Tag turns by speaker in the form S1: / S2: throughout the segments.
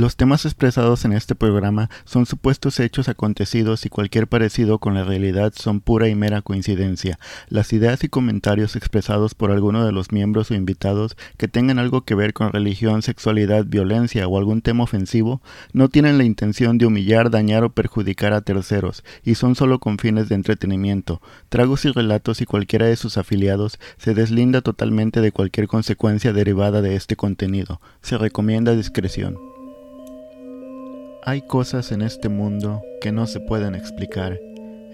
S1: Los temas expresados en este programa son supuestos hechos acontecidos y cualquier parecido con la realidad son pura y mera coincidencia. Las ideas y comentarios expresados por alguno de los miembros o invitados que tengan algo que ver con religión, sexualidad, violencia o algún tema ofensivo no tienen la intención de humillar, dañar o perjudicar a terceros y son solo con fines de entretenimiento. Tragos y relatos y cualquiera de sus afiliados se deslinda totalmente de cualquier consecuencia derivada de este contenido. Se recomienda discreción. Hay cosas en este mundo que no se pueden explicar,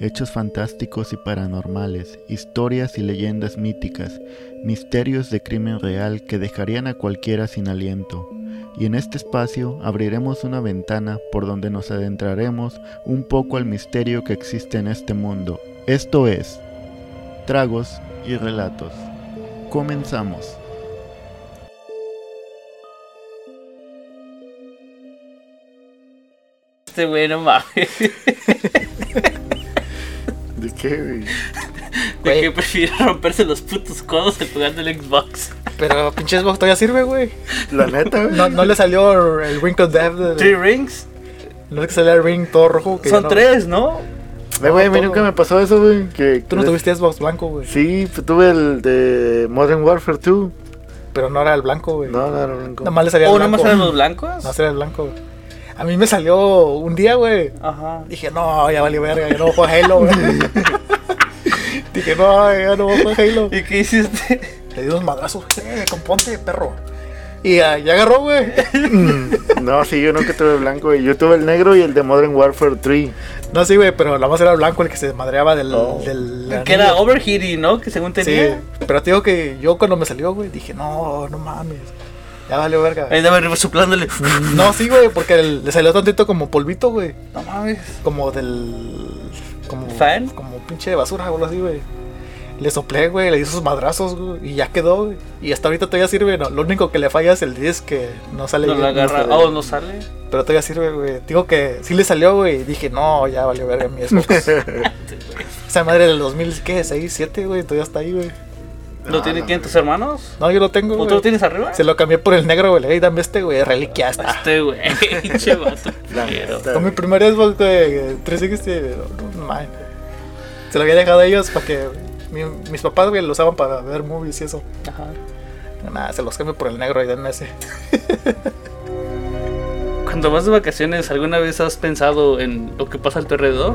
S1: hechos fantásticos y paranormales, historias y leyendas míticas, misterios de crimen real que dejarían a cualquiera sin aliento. Y en este espacio abriremos una ventana por donde nos adentraremos un poco al misterio que existe en este mundo. Esto es Tragos y Relatos. Comenzamos.
S2: Este güey no mames.
S1: ¿De qué, güey?
S2: De
S3: Güey.
S2: que prefiere romperse los putos codos que jugando el Xbox.
S3: Pero pinche Xbox todavía sirve, güey.
S1: La neta, güey.
S3: No, no le salió el Ring of Death. de-
S2: Three rings.
S3: No es que salió el ring todo rojo. Que
S2: Son
S3: ya no-
S2: tres, ¿no?
S1: Eh, güey, a mí nunca me pasó eso, güey. Que,
S3: Tú no tuviste Xbox blanco, güey.
S1: Sí, pues tuve el de Modern Warfare 2.
S3: Pero no era el blanco, güey.
S1: No, no, no. no.
S3: Nada más le salía el
S2: ¿O nada
S3: blanco.
S2: más eran los blancos?
S3: No, era el blanco, güey. A mí me salió un día, güey.
S2: Ajá.
S3: Dije, no, ya valió verga, ya no voy a Halo, güey. Dije, no, ya no voy a jugar Halo.
S2: ¿Y qué hiciste?
S3: Le di unos madrazos, eh, componte, perro. Y ya agarró, güey.
S1: No, sí, yo nunca tuve el blanco, güey. Yo tuve el negro y el de Modern Warfare 3.
S3: No, sí, güey, pero nada más era el blanco el que se madreaba del.
S1: Oh.
S3: del
S2: Que era overheating, ¿no? Que según
S3: Sí,
S2: tenía.
S3: pero te digo que yo cuando me salió, güey, dije, no, no mames. Ya valió verga.
S2: Ahí andaba arriba soplándole.
S3: No, sí, güey, porque el- le salió tantito como polvito, güey.
S2: No mames.
S3: Como del. Como.
S2: ¿Fan?
S3: Como pinche de basura, o algo así, güey. Le soplé, güey, le di sus madrazos, güey, y ya quedó, güey. Y hasta ahorita todavía sirve, no. Lo único que le falla es el disc que no sale
S2: No
S3: bien,
S2: la agarra.
S3: sale.
S2: Oh, no sale.
S3: Pero todavía sirve, güey. Digo que sí le salió, güey. y Dije, no, ya valió verga mi Xbox. Esa madre del 2000, ¿qué? 6, 7, güey. Todavía está ahí, güey.
S2: ¿Lo tienen quién tus hermanos?
S3: No, yo lo tengo,
S2: ¿O tú lo tienes arriba?
S3: Se lo cambié por el negro, güey. Dame este, güey. Reliquia está.
S2: Este güey. Pinche vato.
S3: Con mi primer Xbox, güey, 360, no, no, man. Se lo había dejado a ellos para que mi- mis papás, güey, lo usaban para ver movies y eso.
S2: Ajá.
S3: Nada, se los cambio por el negro y denme ese.
S2: Cuando vas de vacaciones, ¿alguna vez has pensado en lo que pasa a tu alrededor?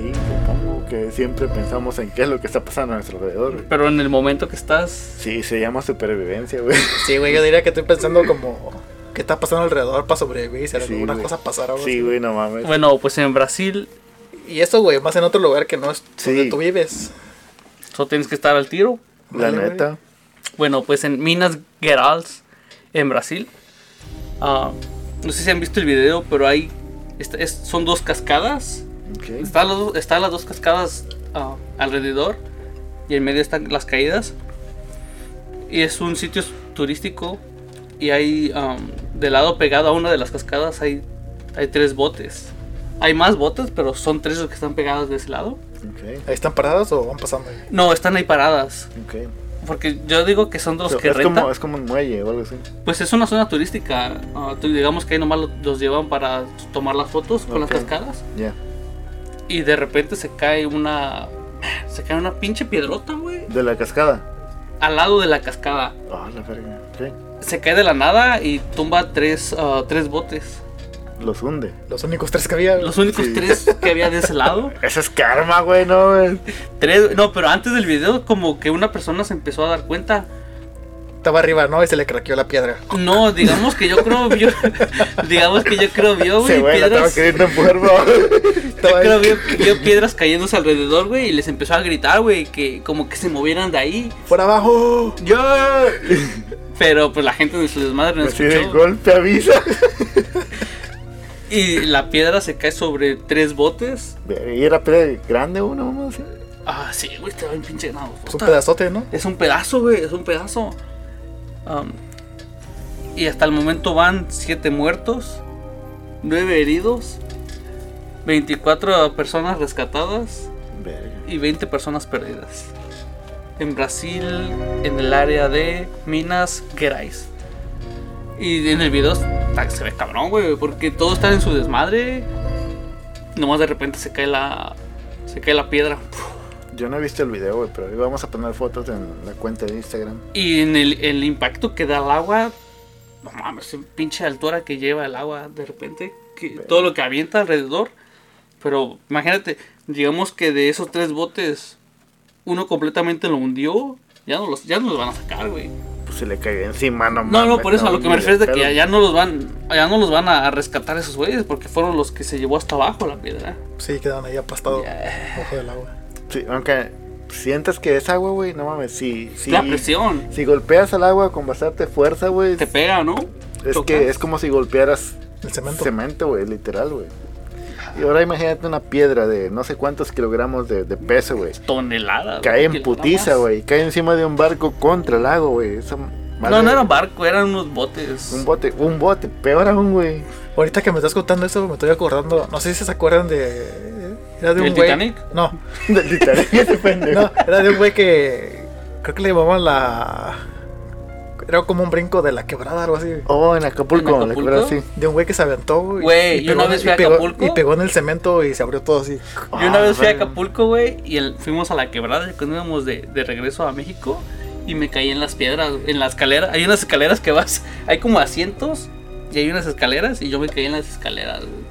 S1: Sí, supongo que siempre pensamos en qué es lo que está pasando a nuestro alrededor. güey.
S2: Pero en el momento que estás.
S1: Sí, se llama supervivencia, güey.
S3: Sí, güey, yo diría que estoy pensando como... ¿Qué está pasando alrededor para sobrevivir? Si
S1: Sí,
S3: alguna
S1: güey.
S3: cosa pasara. algo
S1: Sí, güey, no mames.
S2: Bueno, pues en Brasil
S3: Y eso, güey, más en otro lugar que no es
S1: Sí.
S3: donde tú vives.
S2: solo tienes que estar al tiro.
S1: La
S3: Vale, güey.
S1: neta.
S2: Bueno, pues en Minas Gerais, en Brasil. ah, no sé si han visto el video, pero hay. es- son dos cascadas.
S1: Ok.
S2: Están, las dos- están las dos cascadas ah, alrededor. Y en medio están las caídas. Y es un sitio turístico. Y hay. am, del lado pegado a una de las cascadas hay, hay tres botes. Hay más botes, pero son tres los que están pegados de ese lado.
S1: Ok.
S3: ¿Ahí están paradas o van pasando? ahí?
S2: No, están ahí paradas.
S1: Ok.
S2: Porque yo digo que son de los
S1: Pero
S2: que
S1: es,
S2: rentan.
S1: como, es como un muelle o algo así.
S2: Pues es una zona turística. tú- digamos que ahí nomás lo- los llevan para tomar las fotos con las cascadas.
S1: Ya.
S2: Y de repente se cae una. Se cae una pinche piedrota, güey.
S1: De la cascada.
S2: Al lado de la cascada.
S1: Ah, la verga. Ok.
S2: Se cae de la nada y tumba tres, ah, tres botes.
S1: Los hunde.
S3: Los únicos tres que había.
S2: Los únicos
S1: Sí.
S2: tres que había de ese lado.
S1: Eso es karma, güey, no, güey.
S2: Tres, no, pero antes del video, como que una persona se empezó a dar cuenta.
S3: Estaba arriba, ¿no? Y se le craqueó la piedra.
S2: No, digamos que yo creo vio. digamos que yo creo vio,
S1: Se
S2: güey.
S1: estaba
S2: piedras-
S1: empujar, bro.
S2: Yo
S3: Estaba
S2: creo vio, vio piedras cayéndose alrededor, güey, y les empezó a gritar, güey, que como que se movieran de ahí.
S3: ¡Por abajo!
S2: ¡Yo! Pero pues la gente de su desmadre no
S1: de
S2: escuchó.
S1: golpe avisa.
S2: Y la piedra se cae sobre tres botes.
S1: ¿Y era piedra grande uno, vamos así?
S2: Ah, sí, güey, estaba bien pinche grado.
S3: Pues un pedazote, ¿no?
S2: Es un pedazo, güey, es un pedazo. Um, y hasta el momento van siete muertos, nueve heridos, 24 personas rescatadas y 20 personas perdidas. En Brasil, en el área de Minas Gerais. Y en el video está- se ve cabrón, güey, porque todo está en su desmadre. Nomás de repente se cae la. Se cae la piedra.
S1: Yo no he visto el video, güey, pero ahí vamos a poner fotos en la cuenta de Instagram.
S2: Y en el, el impacto que da el agua. No mames, pinche altura que lleva el agua de repente. Que, todo lo que avienta alrededor. Pero imagínate, digamos que de esos tres botes, uno completamente lo hundió. Ya no los, ya no los van a sacar, güey.
S1: Pues se le cayó encima, no
S2: No, no,
S1: mames,
S2: por eso a lo que me refiero es de que ya, ya no los van, ya no los van a rescatar esos güeyes porque fueron los que se llevó hasta abajo la piedra.
S3: Sí, quedaron ahí aplastados
S2: Ya.
S3: bajo del agua.
S1: Sí, aunque sientas que es agua, güey, no mames, si, si,
S2: La presión
S1: si golpeas al agua con bastante fuerza, güey,
S2: te pega, ¿no?
S1: es
S2: Chocas.
S1: que es como si golpearas
S3: El cemento.
S1: cemento, güey, literal, güey. Y ahora imagínate una piedra de no sé cuántos kilogramos de, de peso, güey.
S2: toneladas.
S1: Cae en putiza, güey. Cae encima de un barco contra el lago, güey. Madre-
S2: No, no era un barco, eran unos botes.
S1: Un bote, un bote, peor aún, güey.
S3: Ahorita que me estás contando eso, me estoy acordando. No sé si se acuerdan de. Era de un
S2: ¿Del
S3: güey.
S2: Titanic?
S3: No,
S1: Del Titanic, ese pendejo.
S3: no, era de un güey que. Creo que le llamaban la. Era como un brinco de la quebrada, algo así.
S1: Oh, en Acapulco,
S2: ¿En
S1: le
S2: Acapulco?
S1: así.
S3: De un güey que se aventó, güey.
S2: Yo una
S3: pegó-
S2: vez
S3: y
S2: fui a
S3: pegó-
S2: Acapulco.
S3: Y pegó en el cemento y se abrió todo así.
S2: Yo una
S1: Ah,
S2: vez fui a
S1: verga.
S2: Acapulco, güey, y el- fuimos a la quebrada cuando íbamos de, de regreso a México y me caí en las piedras, en la escalera. Hay unas escaleras que vas, hay como asientos y hay unas escaleras y yo me caí en las escaleras, güey.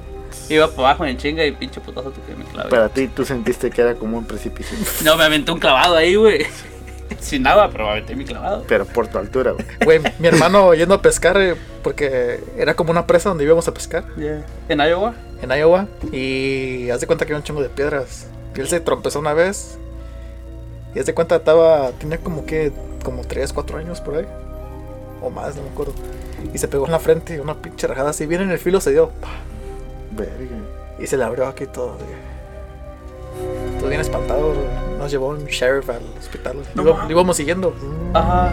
S2: Iba para abajo en chinga y pinche putazo que me clavé.
S1: Para ti, tú sentiste que era como un precipicio.
S2: No, me aventé un clavado ahí, güey. Sin nada, pero me aventé mi clavado.
S1: Pero por tu altura, güey.
S3: Güey, mi hermano yendo a pescar, eh, porque era como una presa donde íbamos a pescar.
S2: En Iowa.
S3: en Iowa y haz de cuenta que había un chingo de piedras. Y él se trompezó una vez. Y haz de cuenta estaba, tenía como que, como 3, 4 años por ahí. O más, no me acuerdo. Y se pegó en la frente y una pinche rajada así, bien en el filo se dio. ¡pah!
S1: Verga.
S3: Y se le abrió aquí todo. güey. Todo bien espantado. Nos llevó un sheriff al hospital.
S2: No
S3: Lo, íbamos siguiendo.
S2: Ajá.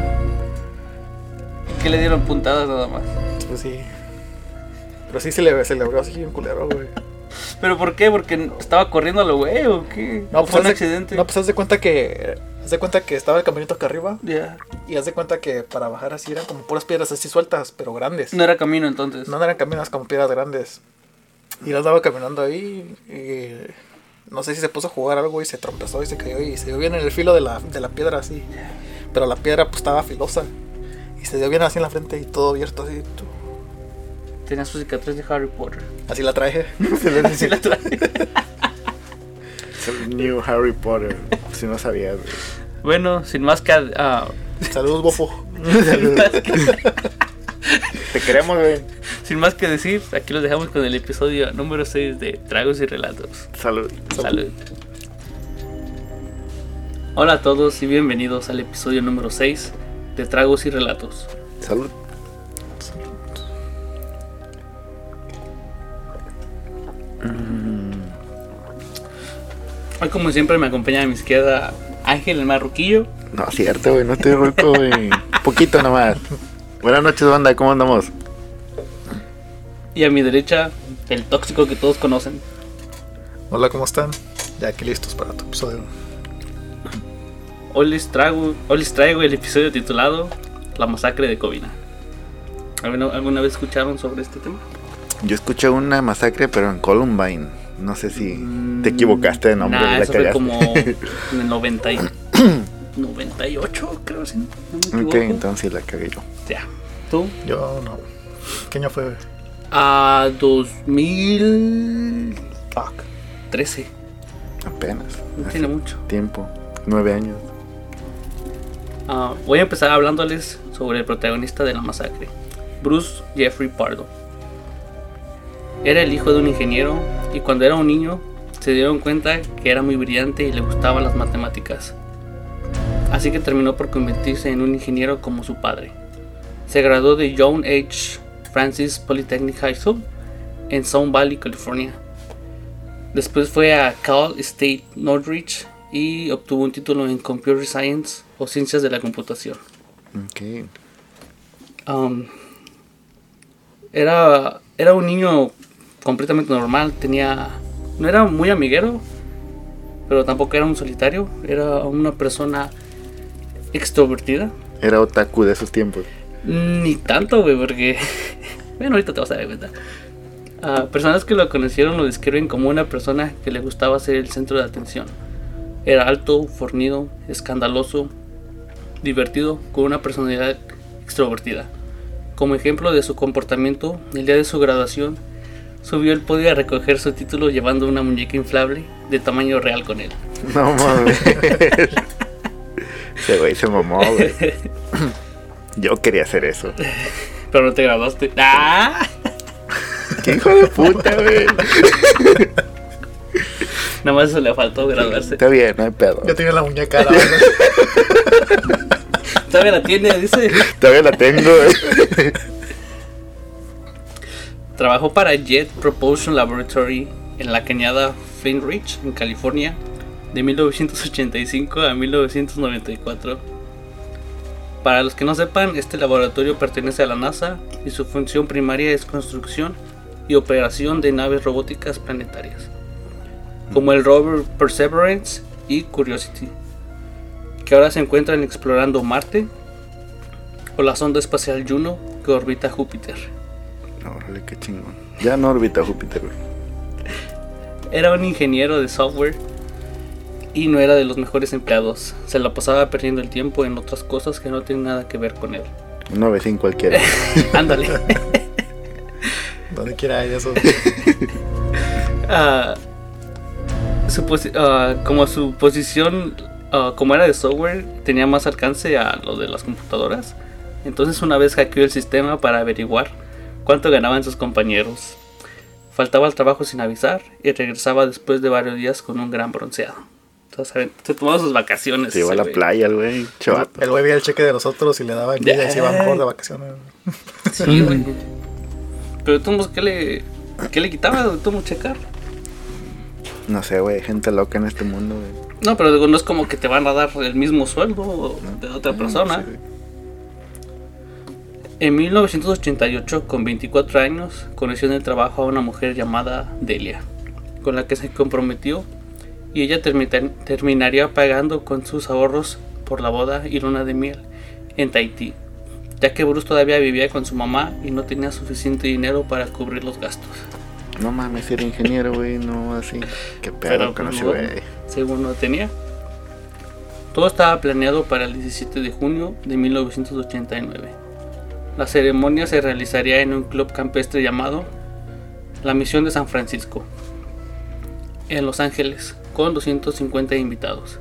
S2: Que le dieron puntadas nada más.
S3: Pues sí. Pero sí se le, se le abrió así un culero, güey.
S2: ¿Pero por qué? ¿Porque estaba corriendo a lo güey o qué?
S3: No,
S2: ¿O
S3: pues
S2: fue un accidente?
S3: No, pues haz de cuenta que. Haz de cuenta que estaba el caminito acá arriba.
S2: Ya.
S3: Y haz de cuenta que para bajar así eran como puras piedras así sueltas, pero grandes.
S2: No era camino entonces.
S3: No eran caminos como piedras grandes. Y él andaba caminando ahí y no sé si se puso a jugar algo y se trompezó y se cayó y se dio bien en el filo de la, de la piedra así. Pero la piedra pues estaba filosa. Y se dio bien así en la frente y todo abierto así.
S2: Tenía su cicatriz de Harry Potter.
S3: Así la traje.
S2: Así la.
S1: Es el New Harry Potter. Si no sabías,
S2: bueno, sin más que... ah,
S3: Saludos, bofo.
S2: que
S1: Te queremos, güey.
S2: sin más que decir, aquí los dejamos con el episodio número 6 de Tragos y Relatos.
S1: Salud.
S2: Salud. Hola a todos y bienvenidos al episodio número 6 de Tragos y Relatos.
S1: Salud.
S2: Hoy como siempre me acompaña a mi izquierda Ángel el Marroquillo.
S1: No, cierto, güey. No estoy ruco, güey. Poquito nomás. Buenas noches, banda. ¿Cómo andamos?
S2: Y a mi derecha, el tóxico que todos conocen.
S3: Hola, ¿cómo están? Ya aquí listos para tu episodio.
S2: Hoy les, traigo, hoy les traigo el episodio titulado La masacre de Covina. ¿Alguna, alguna vez escucharon sobre este tema?
S1: Yo escuché una masacre, pero en Columbine. No sé si te equivocaste de nombre.
S2: Mm, Nah,
S1: la
S2: eso fue como en el 90 y- 98, creo, si no me
S1: Ok, entonces la cagué yo.
S2: Ya. ¿Tú?
S3: Yo no. ¿Qué año fue?
S2: A 2000...
S3: Fuck.
S2: 13.
S1: Apenas.
S2: No tiene mucho.
S1: Tiempo. Nueve años.
S2: Ah, voy a empezar hablándoles sobre el protagonista de la masacre, Bruce Jeffrey Pardo. Era el hijo de un ingeniero y cuando era un niño se dieron cuenta que era muy brillante y le gustaban las matemáticas. Así que terminó por convertirse en un ingeniero como su padre. Se graduó de John H. Francis Polytechnic High School en Sun Valley, California. Después fue a Cal State Northridge y obtuvo un título en Computer Science o Ciencias de la Computación.
S1: Ok.
S2: Um, era, era un niño completamente normal, tenía, no era muy amiguero, pero tampoco era un solitario, era una persona extrovertida.
S1: Era otaku de esos tiempos.
S2: Ni tanto, güey, porque. Bueno, ahorita te vas a dar cuenta. Ah, personas que lo conocieron lo describen como una persona que le gustaba ser el centro de atención. Era alto, fornido, escandaloso, divertido, con una personalidad extrovertida. Como ejemplo de su comportamiento, el día de su graduación, subió el podio a recoger su título llevando una muñeca inflable de tamaño real con él.
S1: No mames. Ese güey se mamó, güey. Yo quería hacer eso.
S2: Pero no te graduaste. ¡Ah!
S1: ¡Qué hijo de puta, güey!
S2: Nada más eso le faltó graduarse.
S1: Está bien, no hay pedo.
S3: Ya tiene la muñeca. La
S2: Todavía la tiene, dice.
S1: Todavía la tengo, güey.
S2: Trabajó para Jet Propulsion Laboratory en la cañada Flint Ridge, en California, de 1985 a 1994. Para los que no sepan, este laboratorio pertenece a la NASA y su función primaria es construcción y operación de naves robóticas planetarias, como el rover Perseverance y Curiosity, que ahora se encuentran explorando Marte, o la sonda espacial Juno que orbita Júpiter.
S1: Órale, qué chingón. Ya no orbita Júpiter, güey.
S2: Era un ingeniero de software y no era de los mejores empleados. Se la pasaba perdiendo el tiempo en otras cosas que no tienen nada que ver con él.
S1: Un 9 cualquiera.
S2: Ándale.
S3: Donde quiera hay de esos.
S2: Ah, su ah, como su posición, ah, como era de software, tenía más alcance a lo de las computadoras. Entonces una vez hackeó el sistema para averiguar cuánto ganaban sus compañeros. Faltaba al trabajo sin avisar y regresaba después de varios días con un gran bronceado. Se tomaba sus vacaciones.
S1: Se iba a la playa, el güey.
S3: El güey veía el cheque de los otros y le daba envidia y se iba mejor de vacaciones.
S2: Sí, güey. Pero tú, ¿qué le, qué le quitaba? ¿Tú checar?
S1: No sé, güey. Gente loca en este mundo, güey.
S2: No, pero digo, no es como que te van a dar el mismo sueldo de otra persona. En 1988, con 24 años, conoció en el trabajo a una mujer llamada Delia, con la que se comprometió y ella termita- terminaría pagando con sus ahorros por la boda y luna de miel en Tahití, ya que Bruce todavía vivía con su mamá y no tenía suficiente dinero para cubrir los gastos.
S1: No mames, era ingeniero, güey. No, así. Qué pedo
S2: Pero
S1: con
S2: pues,
S1: ese
S2: no,
S1: güey.
S2: según no tenía. Todo estaba planeado para el 17 de junio de 1989. La ceremonia se realizaría en un club campestre llamado La Misión de San Francisco, en Los Ángeles, con 250 invitados.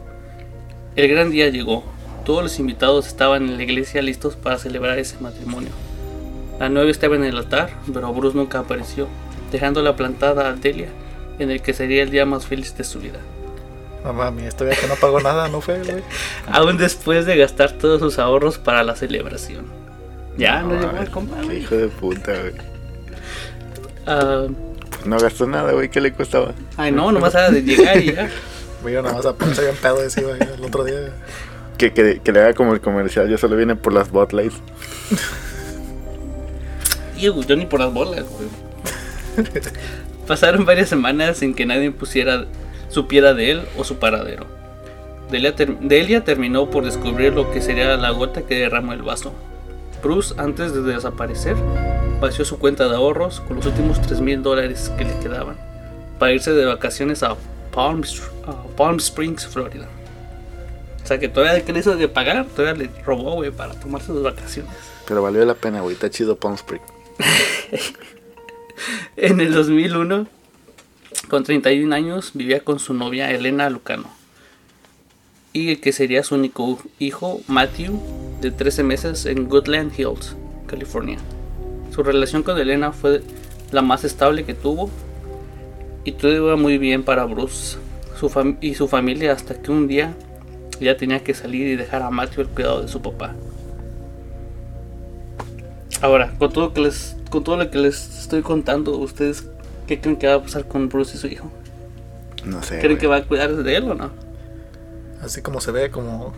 S2: El gran día llegó. Todos los invitados estaban en la iglesia listos para celebrar ese matrimonio. La novia estaba en el altar, pero Bruce nunca apareció, dejándola plantada a Delia en el que sería el día más feliz de su vida.
S3: No mami, esto ya que no pagó nada, no fue, güey.
S2: Aún después de gastar todos sus ahorros para la celebración. Ya, no, llegó
S1: mames,
S2: el compa.
S1: Hijo de puta, güey. Pues no gastó nada, güey. ¿Qué le costaba?
S2: ay, no, nomás era de llegar y ya.
S3: Güey, yo nada más a ponerse bien pedo ese güey, el otro día.
S1: Que, que, que le haga como el comercial. Yo solo vine por las botlights.
S2: Yo ni por las bolas, güey. Pasaron varias semanas sin que nadie pusiera, supiera de él o su paradero. Delia, ter- Delia terminó por descubrir lo que sería la gota que derramó el vaso. Bruce, antes de desaparecer, vació su cuenta de ahorros con los últimos 3 mil dólares que le quedaban para irse de vacaciones a Palm, Str- a Palm Springs, Florida. O sea que todavía que le hizo de pagar, todavía le robó, güey, para tomarse sus vacaciones.
S1: Pero valió la pena, güey. Está chido Palm Spring.
S2: En el 2001, con 31 años, vivía con su novia Elena Lucano. Y el que sería su único hijo, Matthew, de 13 meses en Goodland Hills, California. Su relación con Elena fue la más estable que tuvo y todo iba muy bien para Bruce su y su familia hasta que un día ya tenía que salir y dejar a Matthew el cuidado de su papá. Ahora, con todo, que les, con todo lo que les estoy contando, ¿ustedes qué creen que va a pasar con Bruce y su hijo?
S1: No sé.
S2: ¿Creen
S1: güey.
S2: que va a cuidar de él o no?
S3: Así como se ve, como,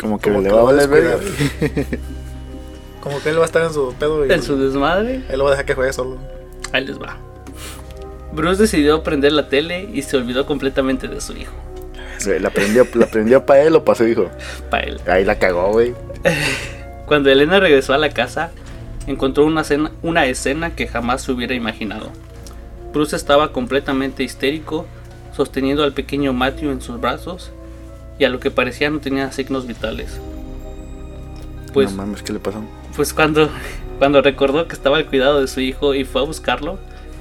S1: Como que
S3: como
S1: le
S3: que
S1: va a valer verga.
S3: como que él va a estar en su pedo y
S2: En su desmadre,
S3: él lo va a dejar que juegue solo.
S2: ahí les va. Bruce decidió prender la tele y se olvidó completamente de su hijo.
S1: ¿La prendió, la prendió para él o para su hijo?
S2: Para él.
S1: Ahí la cagó, güey.
S2: Cuando Elena regresó a la casa, encontró una escena, una escena que jamás se hubiera imaginado. Bruce estaba completamente histérico, sosteniendo al pequeño Matthew en sus brazos y a lo que parecía no tenía signos vitales. Pues,
S1: no mames, ¿qué le pasó?
S2: pues cuando, cuando recordó que estaba al cuidado de su hijo y fue a buscarlo,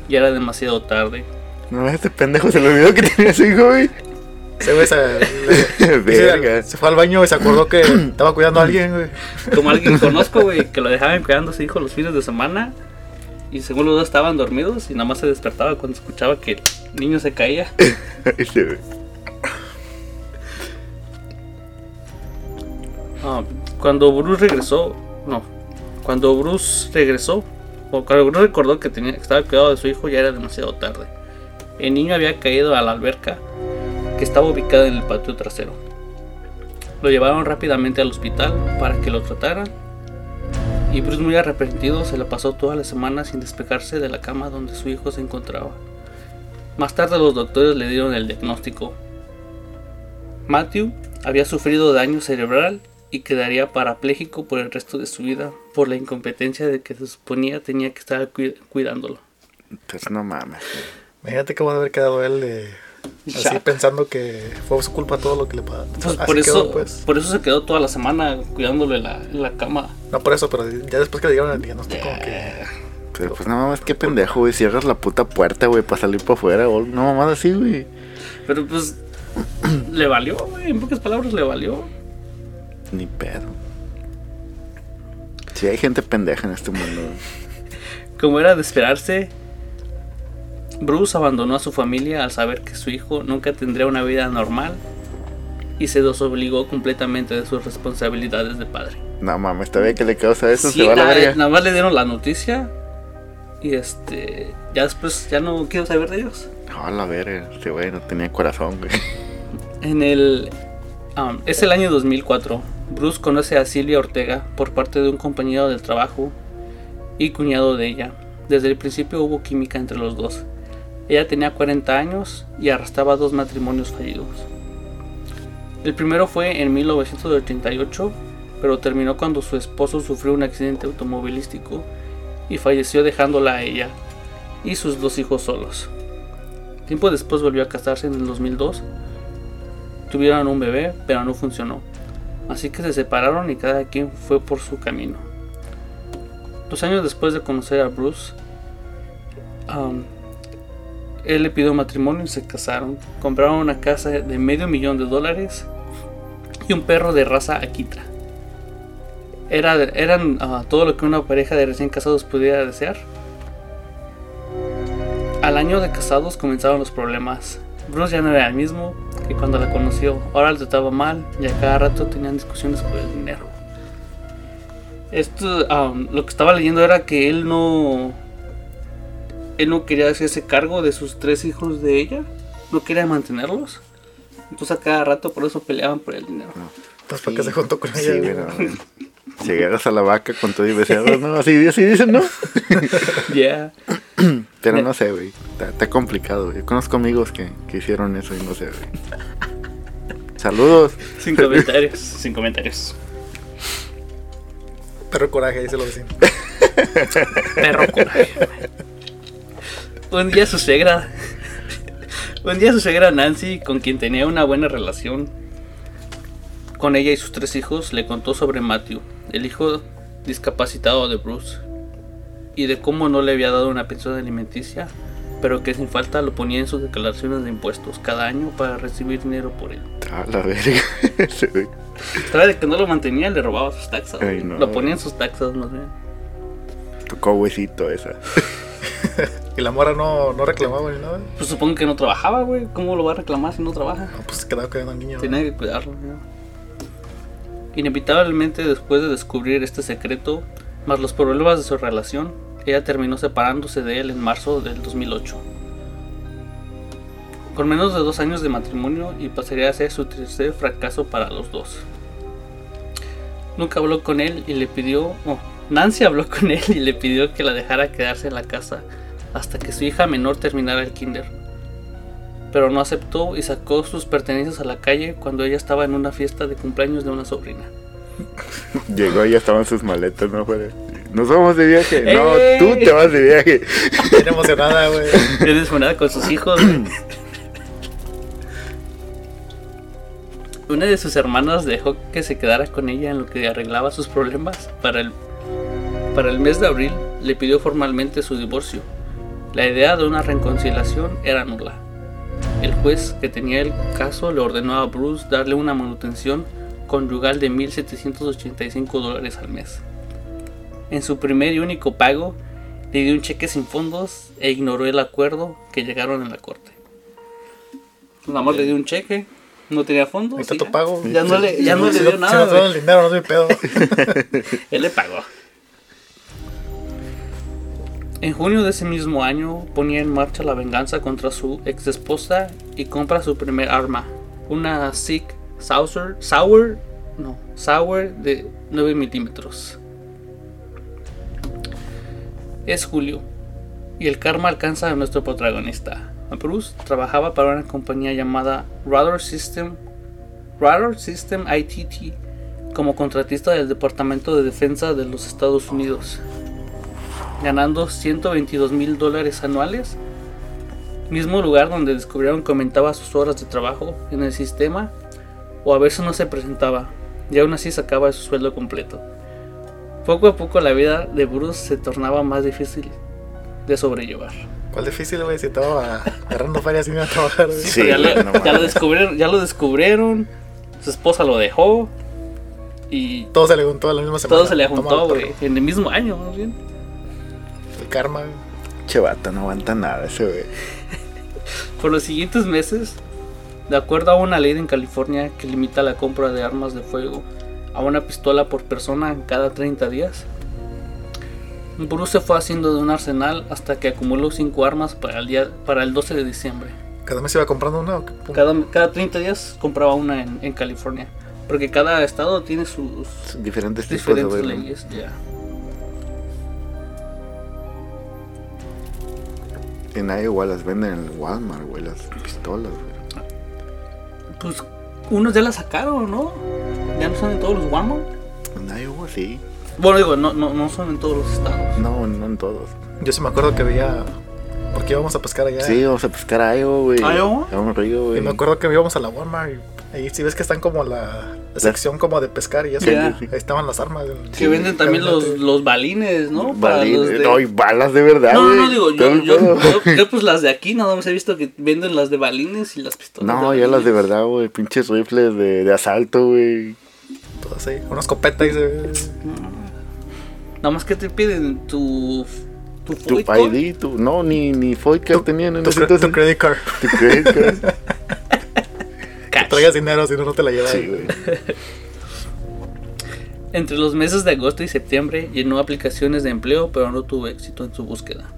S2: ya era demasiado tarde.
S1: No, este pendejo se le olvidó que tenía su hijo, güey.
S3: Ese güey se,
S1: Verga.
S3: se fue al baño y se acordó que estaba cuidando a alguien, güey.
S2: Como alguien que conozco, güey, que lo dejaban cuidando a su hijo los fines de semana. Y según los dos estaban dormidos y nada más se despertaba cuando escuchaba que el niño se caía. Ah, cuando Bruce regresó, no, cuando Bruce regresó, o cuando Bruce recordó que, tenía, estaba cuidado de su hijo, ya era demasiado tarde. El niño había caído a la alberca que estaba ubicada en el patio trasero. Lo llevaron rápidamente al hospital para que lo trataran. Y Bruce, muy arrepentido, se le pasó toda la semana sin despegarse de la cama donde su hijo se encontraba. Más tarde, los doctores le dieron el diagnóstico. Matthew había sufrido daño cerebral y quedaría parapléjico por el resto de su vida por la incompetencia de que se suponía tenía que estar cuid- cuidándolo.
S1: Entonces, no mames.
S3: Imagínate cómo debe haber quedado él de, así pensando que fue su culpa todo lo que le pasó.
S2: Pues por, eso,
S3: quedó, pues.
S2: por eso se quedó toda la semana cuidándolo en la, la cama.
S3: No por eso, pero ya después que le dieron el diagnóstico, como que.
S1: Pero pues no mames, qué pendejo, güey. Cierras la puta puerta, güey, para salir para afuera. o No mamás así, güey.
S2: Pero pues le valió, güey. En pocas palabras le valió.
S1: Ni pedo. Sí, hay gente pendeja en este mundo.
S2: Como era de esperarse, Bruce abandonó a su familia al saber que su hijo nunca tendría una vida normal y se desobligó completamente de sus responsabilidades de padre.
S1: No mames, todavía que le causa eso,
S2: Sí,
S1: se va a la
S2: nada,
S1: verga.
S2: nada más le dieron la noticia y este ya después ya no quiero saber de ellos.
S1: No, a la verga. Este güey no tenía corazón, güey.
S2: En el um, es el año 2004. Bruce conoce a Silvia Ortega por parte de un compañero del trabajo y cuñado de ella. Desde el principio hubo química entre los dos. Ella tenía 40 años y arrastraba dos matrimonios fallidos. El primero fue en 1988, pero terminó cuando su esposo sufrió un accidente automovilístico y falleció dejándola a ella y sus dos hijos solos. Tiempo después volvió a casarse en el 2002 Tuvieron un bebé, pero no funcionó. Así que se separaron y cada quien fue por su camino. Dos años después de conocer a Bruce, um, él le pidió matrimonio y se casaron. Compraron una casa de medio millón de dólares y un perro de raza Akita. Era, eran ah, todo lo que una pareja de recién casados pudiera desear. Al año de casados comenzaron los problemas. Bruce ya no era el mismo que cuando la conoció. Ahora le trataba mal y a cada rato tenían discusiones por el dinero. Esto, um, lo que estaba leyendo era que él no. Él no quería hacerse cargo de sus tres hijos de ella. No quería mantenerlos. Entonces a cada rato por eso peleaban por el dinero.
S3: Entonces, ¿para qué se juntó con ella?
S1: Sí, güey, no, güey. Si agarras a la vaca con todo y becerros, ¿no? Así, así dicen, ¿no?
S2: Ya.
S1: Pero no sé, güey. Está, está complicado, güey. Yo conozco amigos que, que hicieron eso y no sé, güey. Saludos.
S2: Sin comentarios. sin comentarios.
S3: Perro coraje, dice lo vecino.
S2: Perro coraje. Un día su suegra. Un día su suegra Nancy, con quien tenía una buena relación con ella y sus tres hijos, le contó sobre Matthew, el hijo discapacitado de Bruce, y de cómo no le había dado una pensión alimenticia, pero que sin falta lo ponía en sus declaraciones de impuestos cada año para recibir dinero por él.
S1: A la verga. Güey.
S2: De que no lo mantenía, le robaba sus taxas.
S1: Ay, no.
S2: Lo ponía en sus taxas, más bien.
S1: Tocó huesito esa.
S3: Y la mora no, no reclamaba ni nada.
S2: Pues supongo que no trabajaba, güey. ¿Cómo lo va a reclamar si no trabaja?
S3: No, pues se quedaba cuidando al niño. ¿no?
S2: Tenía que cuidarlo. ya. Inevitablemente después de descubrir este secreto, más los problemas de su relación, ella terminó separándose de él en marzo del 2008. Con menos de dos años de matrimonio y pasaría a ser su tercer fracaso para los dos. Nunca habló con él y le pidió... oh, Nancy habló con él y le pidió que la dejara quedarse en la casa hasta que su hija menor terminara el kinder pero no aceptó y sacó sus pertenencias a la calle cuando ella estaba en una fiesta de cumpleaños de una sobrina.
S1: Llegó y ya estaban sus maletas, ¿no? Fuera. Nos vamos de viaje. No, tú te vas de viaje.
S3: Bien emocionada, güey.
S2: Bien desfonada con sus hijos. güey. Una de sus hermanas dejó que se quedara con ella en lo que arreglaba sus problemas. Para el, para el mes de abril le pidió formalmente su divorcio. La idea de una reconciliación era nula. El juez que tenía el caso le ordenó a Bruce darle una manutención conyugal de 1.785 dólares al mes. En su primer y único pago, le dio un cheque sin fondos e ignoró el acuerdo que llegaron en la corte. Nada más le dio un cheque, no tenía fondos.
S3: Ahí está tu
S2: ya.
S3: pago.
S2: Ya no le, ya no le dio
S3: Si
S2: nada.
S3: no el dinero, no pedo.
S2: Él le pagó. En junio de ese mismo año ponía en marcha la venganza contra su ex esposa y compra su primer arma, una SIG Sauer, no, Sauer de 9 milímetros. Es julio y el karma alcanza a nuestro protagonista. Bruce trabajaba para una compañía llamada Radar System, Radar System ITT como contratista del Departamento de Defensa de los Estados Unidos, ganando 122 mil dólares anuales. Mismo lugar donde descubrieron que aumentaba sus horas de trabajo en el sistema o a veces no se presentaba y aún así sacaba su sueldo completo. Poco a poco la vida de Bruce se tornaba más difícil de sobrellevar.
S3: ¿Cuál difícil, güey? Si estaba agarrando ferias sin a trabajar, güey.
S1: Sí,
S2: ya, le-
S1: no
S2: ya lo descubrieron, ya lo descubrieron, su esposa lo dejó y
S3: Todo se le juntó la misma semana.
S2: todo se le juntó, güey, en el mismo año, más bien.
S3: El karma, güey.
S1: Che vato, no aguanta nada ese güey.
S2: Por los siguientes meses, de acuerdo a una ley en California que limita la compra de armas de fuego a una pistola por persona cada 30 días, Bruce se fue haciendo de un arsenal hasta que acumuló 5 armas para el, día, para el 12 de diciembre.
S3: Cada mes iba comprando una.
S2: Cada, cada 30 días compraba una en, en California, porque cada estado tiene sus
S1: Diferentes tipos de
S2: diferentes leyes. ya.
S1: En Iowa las venden en el Walmart, güey, las pistolas, güey.
S2: Pues unos ya la sacaron, ¿no? Ya no son en todos los Walmart.
S1: En Iowa sí.
S2: Bueno, digo, no, no, no son en todos los estados.
S1: No, no en todos.
S3: Yo sí me acuerdo que veía. Porque íbamos a pescar allá.
S1: Sí, vamos a pescar a Iowa, güey.
S2: ¿Iowa?
S1: A un río, güey.
S3: Y me acuerdo que íbamos a la Walmart. Y ahí sí ves que están como la sección como de pescar y eso.
S2: Ya.
S3: Ahí estaban las armas.
S2: Que venden también los, los balines, ¿no? Para
S1: Balines.
S2: los de-
S1: No, y balas de verdad,
S2: No, no, no, digo, yo, yo, yo, yo, pues las de aquí nada más he visto que venden las de balines y las pistolas.
S1: No, ya las de verdad, güey. Pinches rifles de, de asalto, güey.
S3: Todo así. Una escopeta y se.
S2: Nada más que te piden tu. Tu,
S1: Tu
S2: card.
S1: ID, tu. No, ni, ni Foica tenían en
S3: Tu,
S1: ese
S3: cre- tu
S1: entonces.
S3: credit card.
S1: Tu credit card.
S2: Cash.
S3: Traigas dinero, si no, no te la llevas.
S1: Sí, güey.
S2: Entre los meses de agosto y septiembre llenó aplicaciones de empleo, pero no tuvo éxito en su búsqueda.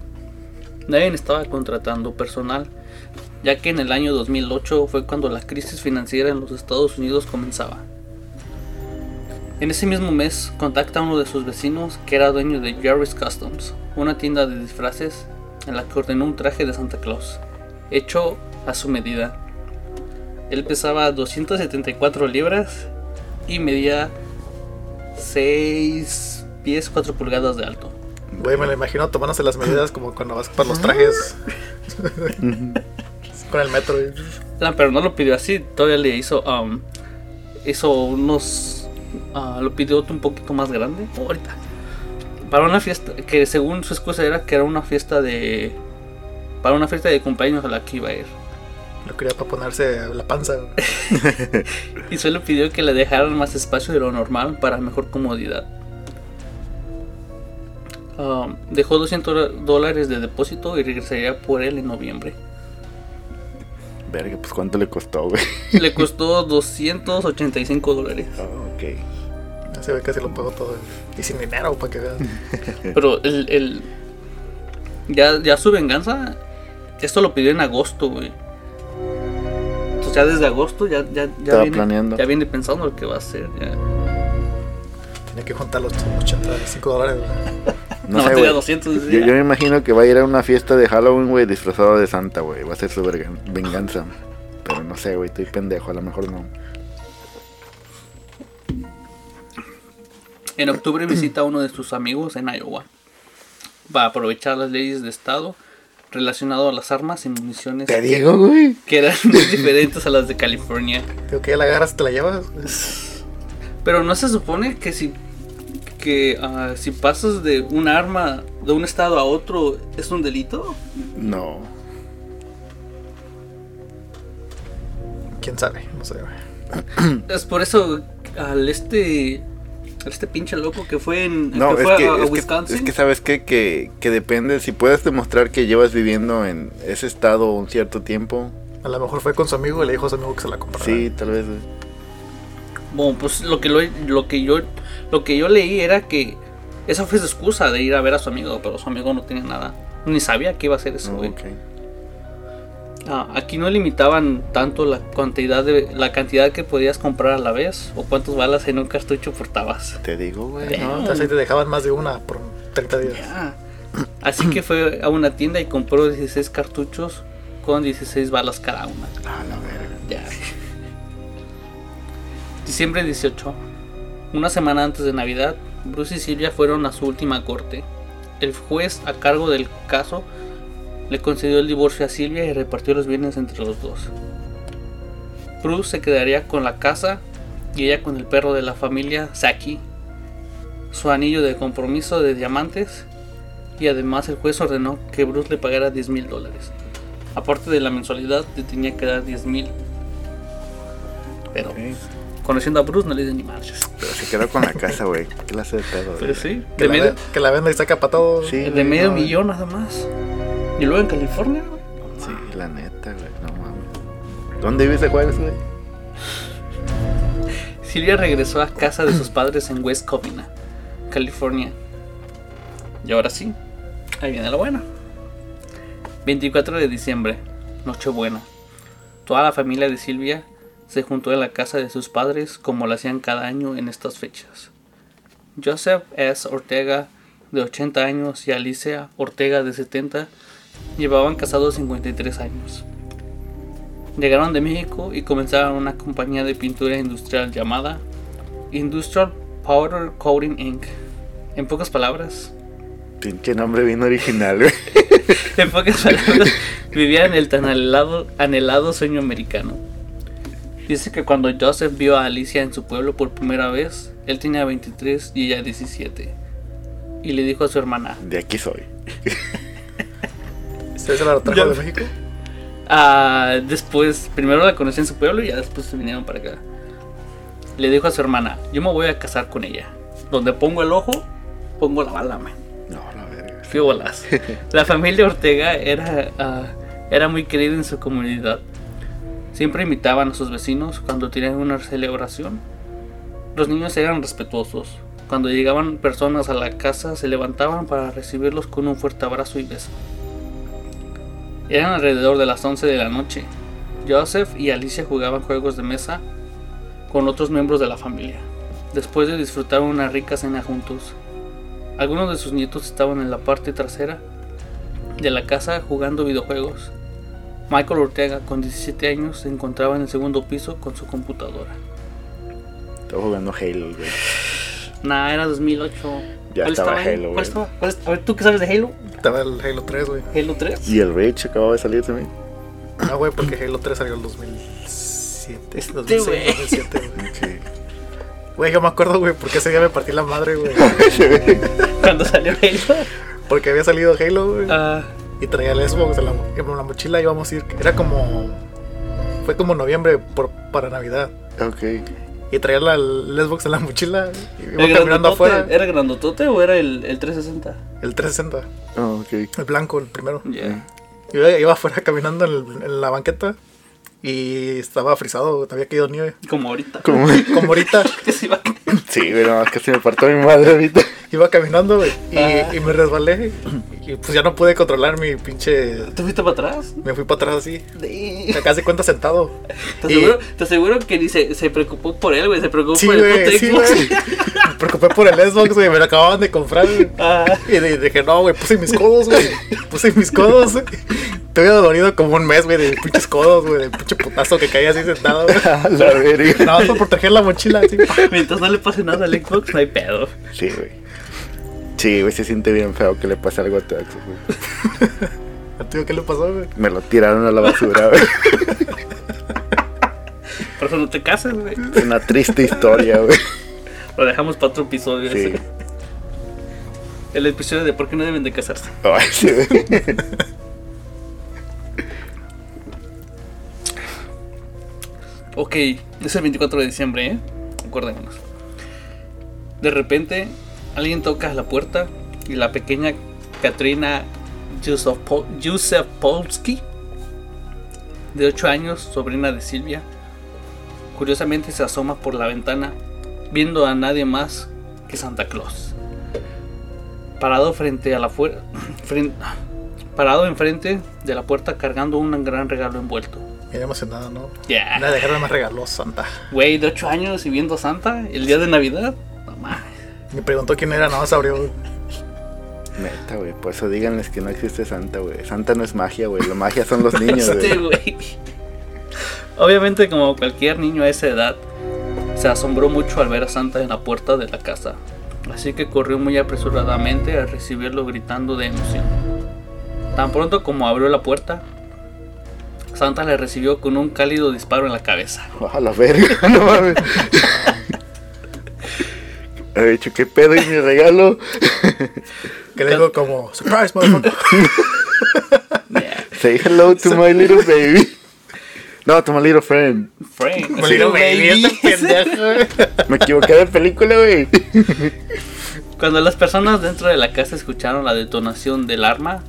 S2: Nadie estaba contratando personal, ya que en el año 2008 fue cuando la crisis financiera en los Estados Unidos comenzaba. En ese mismo mes contacta a uno de sus vecinos que era dueño de Jerry's Customs, una tienda de disfraces en la que ordenó un traje de Santa Claus, hecho a su medida. Él pesaba 274 libras y medía 6 pies 4 pulgadas de alto.
S3: Güey, me lo imagino tomándose las medidas como cuando vas para los trajes. Con el metro. y-
S2: Ah, pero no lo pidió así, todavía le hizo um, hizo unos ah, lo pidió un poquito más grande. Oh, ahorita. Para una fiesta que según su excusa era que era una fiesta de para una fiesta de cumpleaños a la que iba a ir.
S3: Lo quería para ponerse la panza.
S2: Y solo pidió que le dejaran más espacio de lo normal para mejor comodidad. Um, dejó 200 dólares de depósito y regresaría por él en noviembre.
S1: Verga, pues cuánto le costó, güey.
S2: Le costó 285 dólares.
S1: Oh, ok.
S3: Ese güey casi lo pagó todo. Y sin dinero, para que veas.
S2: Pero el, el- ya, ya su venganza, esto lo pidió en agosto, güey. Ya desde agosto ya, ya, ya,
S1: Estaba
S2: viene,
S1: planeando.
S2: ya viene pensando lo que va a hacer. ya.
S3: Tiene que juntar los 85 dólares.
S1: No,
S2: No,
S1: sé,
S2: tenía
S1: güey.
S2: 200.
S1: Yo, yo me imagino que va a ir a una fiesta de Halloween, güey, disfrazado de Santa, güey. Va a ser su verga- venganza. Pero no sé, güey, estoy pendejo, a lo mejor no.
S2: En octubre visita a uno de sus amigos en Iowa. Va a aprovechar las leyes de estado relacionado a las armas y municiones
S1: Te digo, güey.
S2: que eran muy diferentes a las de California.
S3: Creo que ya la agarras te la llevas.
S2: Pero no se supone que si que ah, si pasas de un arma de un estado a otro es un delito.
S1: No.
S3: Quién sabe, no sé, güey.
S2: Es por eso al este este pinche loco que fue en
S1: No,
S2: que
S1: es
S2: fue
S1: que,
S2: a, a
S1: es, que,
S2: Wisconsin.
S1: es que sabes qué? que, que depende, si puedes demostrar que llevas viviendo en ese estado un cierto tiempo,
S3: A lo mejor fue con su amigo y le dijo a su amigo que se la comprara.
S1: sí, tal vez.
S2: Bueno, pues lo que lo, lo que yo lo que yo leí era que esa fue su excusa de ir a ver a su amigo, pero su amigo no tenía nada, ni sabía que iba a hacer eso, güey.
S1: ok.
S2: Ah, aquí no limitaban tanto la cantidad de la cantidad que podías comprar a la vez o cuántas balas en un cartucho portabas.
S1: Te digo, güey.
S3: No, entonces ahí te dejaban más de una por 30 días.
S2: Así que fue a una tienda y compró 16 cartuchos con 16 balas cada una.
S1: Ah, la verga.
S2: Ya. Diciembre 18. Una semana antes de Navidad, Bruce y Silvia fueron a su última corte. El juez a cargo del caso le concedió el divorcio a Silvia y repartió los bienes entre los dos. Bruce se quedaría con la casa y ella con el perro de la familia Saki, su anillo de compromiso de diamantes y además el juez ordenó que Bruce le pagara 10 mil dólares. Aparte de la mensualidad, le tenía que dar 10 mil. Pero conociendo a Bruce no le dio ni marchas.
S1: Pero se quedó con la casa, güey. ¿Qué clase de pedo?
S2: Pero sí,
S3: Que,
S2: de
S3: la,
S2: medio,
S3: ve- que la venda y saca para todo.
S1: Sí,
S2: de medio
S1: no,
S2: millón nada más. Y luego en California, güey.
S1: Sí, la neta, güey. No mames. ¿Dónde vives de Juárez, güey?
S2: Silvia regresó a casa de sus padres en West Covina, California. Y ahora sí, ahí viene la buena. 24 de diciembre, Nochebuena. Toda la familia de Silvia se juntó en la casa de sus padres como lo hacían cada año en estas fechas. Joseph S. Ortega, de 80 años, y Alicia Ortega, de 70, llevaban casados 53 años. Llegaron de México y comenzaron una compañía de pintura industrial llamada Industrial Powder Coating Inc. En pocas palabras,
S1: Pinche nombre bien original, güey.
S2: en pocas palabras, vivían el tan anhelado, anhelado sueño americano. Dice que cuando Joseph vio a Alicia en su pueblo por primera vez, él tenía 23 y ella 17. Y le dijo a su hermana,
S1: De aquí soy.
S3: ¿Ustedes se la trajo
S2: Ya.
S3: de México?
S2: Ah, después, primero la conocí en su pueblo y ya después se vinieron para acá. Le dijo a su hermana, yo me voy a casar con ella. Donde pongo el ojo, pongo la bala, man.
S1: No, la verga.
S2: Qué bolas. La familia Ortega era, ah, era muy querida en su comunidad. Siempre invitaban a sus vecinos cuando tenían una celebración. Los niños eran respetuosos. Cuando llegaban personas a la casa se levantaban para recibirlos con un fuerte abrazo y beso. Eran alrededor de las 11 de la noche. Joseph y Alicia jugaban juegos de mesa con otros miembros de la familia, después de disfrutar una rica cena juntos. Algunos de sus nietos estaban en la parte trasera de la casa jugando videojuegos. Michael Ortega, con 17 años, se encontraba en el segundo piso con su computadora.
S1: Estaba jugando Halo, güey.
S2: Nah, era 2008.
S1: Ya estaba
S2: ahí?
S1: Halo,
S2: ¿Cuál
S1: güey.
S2: estaba? ¿Cuál es- A ver, ¿tú qué sabes de Halo?
S3: Estaba el Halo 3, güey.
S2: Halo 3.
S1: Y el Rage acababa de salir también.
S3: No, güey, porque Halo 3 salió en el 2007.
S2: Este
S3: 2006,
S2: güey.
S3: 2007, güey.
S1: Ok.
S3: Güey, yo me acuerdo, güey, porque ese día me partí la madre, güey.
S2: Cuando salió Halo.
S3: Porque había salido Halo, güey.
S2: ah,
S3: Y traía el Xbox en la, en la mochila íbamos a ir. Era como. Fue como noviembre por, para Navidad.
S1: ok.
S3: Y traía la, el Xbox en la mochila. Y iba
S2: ¿Era
S3: caminando afuera.
S2: grandotote, ¿Era grandotote o era el, el 360?
S3: El 360.
S1: Oh, ok.
S3: El blanco, el primero. Yo iba, iba afuera caminando en, el- en la banqueta. Y estaba frisado, te había caído nieve.
S2: Como ahorita.
S1: Como...
S3: Como ahorita
S2: Que se iba a caer.
S1: Sí, güey, no, es que se me partió mi madre ahorita.
S3: iba caminando, güey. Y,
S2: Ah.
S3: y me resbalé. Y pues ya no pude controlar mi pinche.
S2: ¿Te fuiste para atrás?
S3: Me fui para atrás así.
S2: Sí.
S3: Me casi cuenta sentado.
S2: Te
S3: Y-
S2: aseguro, te aseguro que ni se, se preocupó por él, güey. Se preocupó
S3: Sí,
S2: por el
S3: sí, güey. Me preocupé por el Xbox, güey. Me lo acababan de comprar, güey.
S2: Ah,
S3: Y de- dije, no, güey, puse mis codos, güey. Puse mis codos. Te hubiera dolido como un mes, güey, de pinches codos, güey, de pinche putazo que caía así sentado, güey.
S1: A la verga.
S3: Nada más por proteger la mochila, así.
S2: Mientras no le pase nada al Xbox, no hay pedo.
S1: Sí, güey. Sí, güey, se siente bien feo que le pase algo a tu ex, güey.
S3: ¿A ti qué le pasó, güey?
S1: Me lo tiraron a la basura, güey.
S2: Por eso no te casas, güey.
S1: Es una triste historia, güey.
S2: Lo dejamos para otro episodio.
S1: Sí.
S2: ese. El episodio de por qué no deben de casarse.
S1: Ay, sí, güey.
S2: Ok, es el 24 de diciembre, ¿eh? Acuérdémonos. De repente, alguien toca la puerta y la pequeña Katrina Yusufpo- Yusufovsky, de 8 años, sobrina de Silvia, curiosamente se asoma por la ventana, viendo a nadie más que Santa Claus. Parado frente a la fuerza. Parado enfrente de la puerta cargando un gran regalo envuelto.
S3: Bien emocionado, ¿no?
S2: Ya.
S3: Nada, dejarme más regalos, Santa.
S2: Güey, de 8 años y viendo a Santa el día de Navidad. No mames.
S3: Me preguntó quién era, nada más abrió.
S1: Neta, güey. Por eso díganles que no existe Santa, güey. Santa no es magia, güey. La magia son los niños,
S2: Este,
S1: güey.
S2: güey. Obviamente, como cualquier niño a esa edad, se asombró mucho al ver a Santa en la puerta de la casa. Así que corrió muy apresuradamente a recibirlo gritando de emoción. Tan pronto como abrió la puerta, Santa le recibió con un cálido disparo en la cabeza.
S1: A la verga, no mames. Ha dicho, ¿qué pedo y mi regalo?
S3: Que le digo como, surprise, motherfucker.
S2: Yeah.
S1: Say hello to my little baby. No, to my little friend.
S2: Frank.
S3: Me digo, baby, este pendejo.
S1: Me equivoqué de película, güey.
S2: Cuando las personas dentro de la casa escucharon la detonación del arma,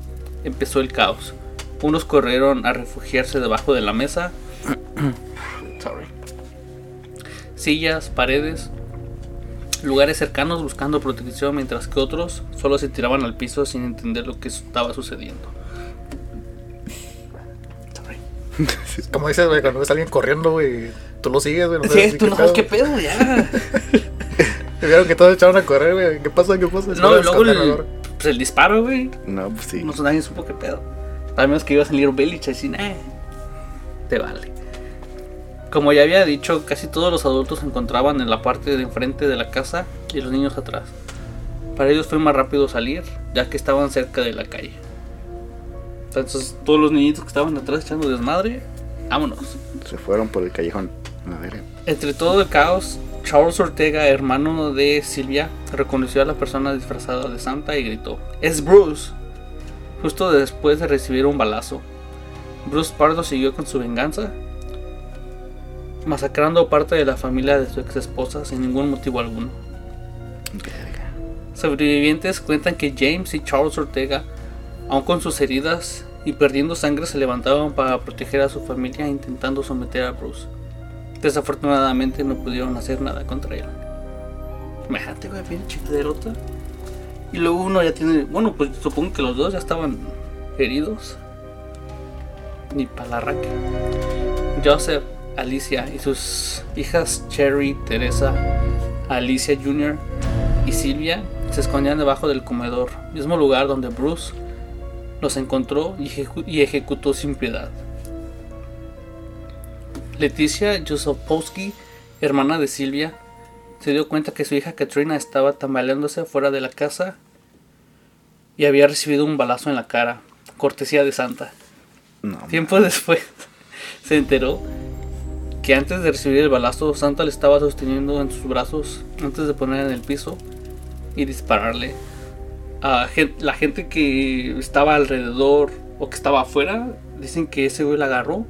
S2: empezó el caos. Unos corrieron a refugiarse debajo de la mesa. Sorry. Sillas, paredes, lugares cercanos buscando protección, mientras que otros solo se tiraban al piso sin entender lo que estaba sucediendo.
S3: Como dices, güey, cuando ves a alguien corriendo, güey, tú lo sigues, güey. No
S2: Sí, tú no sabes qué
S3: pedo.
S2: ya.
S3: Vieron que todos echaron a correr, güey. ¿Qué pasa? ¿Qué pasa?
S2: No, luego el, pues el disparo, güey.
S1: No, pues sí.
S2: No nadie supo qué pedo. Al menos que iba a salir Belich así, te vale. Como ya había dicho, casi todos los adultos se encontraban en la parte de enfrente de la casa y los niños atrás. Para ellos fue más rápido salir, ya que estaban cerca de la calle. Entonces, todos los niñitos que estaban atrás echando desmadre, vámonos.
S1: Se fueron por el callejón. A ver.
S2: Entre todo el caos, Charles Ortega, hermano de Silvia, reconoció a la persona disfrazada de Santa y gritó: ¡Es Bruce! Justo después de recibir un balazo, Bruce Pardo siguió con su venganza, masacrando parte de la familia de su ex esposa sin ningún motivo alguno. Sobrevivientes cuentan que James y Charles Ortega, aun con sus heridas y perdiendo sangre, se levantaban para proteger a su familia intentando someter a Bruce. Desafortunadamente no pudieron hacer nada contra él. Imagínate, güey, pinche derrota. Y luego uno ya tiene. Bueno, pues supongo que los dos ya estaban heridos. Ni para la arranque. Joseph, Alicia y sus hijas Cherry, Teresa, Alicia Jr. y Silvia se escondían debajo del comedor, mismo lugar donde Bruce los encontró y, ejecu- y ejecutó sin piedad. Leticia Josopowski, hermana de Silvia, se dio cuenta que su hija Katrina estaba tambaleándose fuera de la casa y había recibido un balazo en la cara, cortesía de Santa.
S1: No.
S2: Tiempo después se enteró que antes de recibir el balazo, Santa le estaba sosteniendo en sus brazos antes de poner en el piso y dispararle. A la gente que estaba alrededor o que estaba afuera dicen que ese güey la agarró,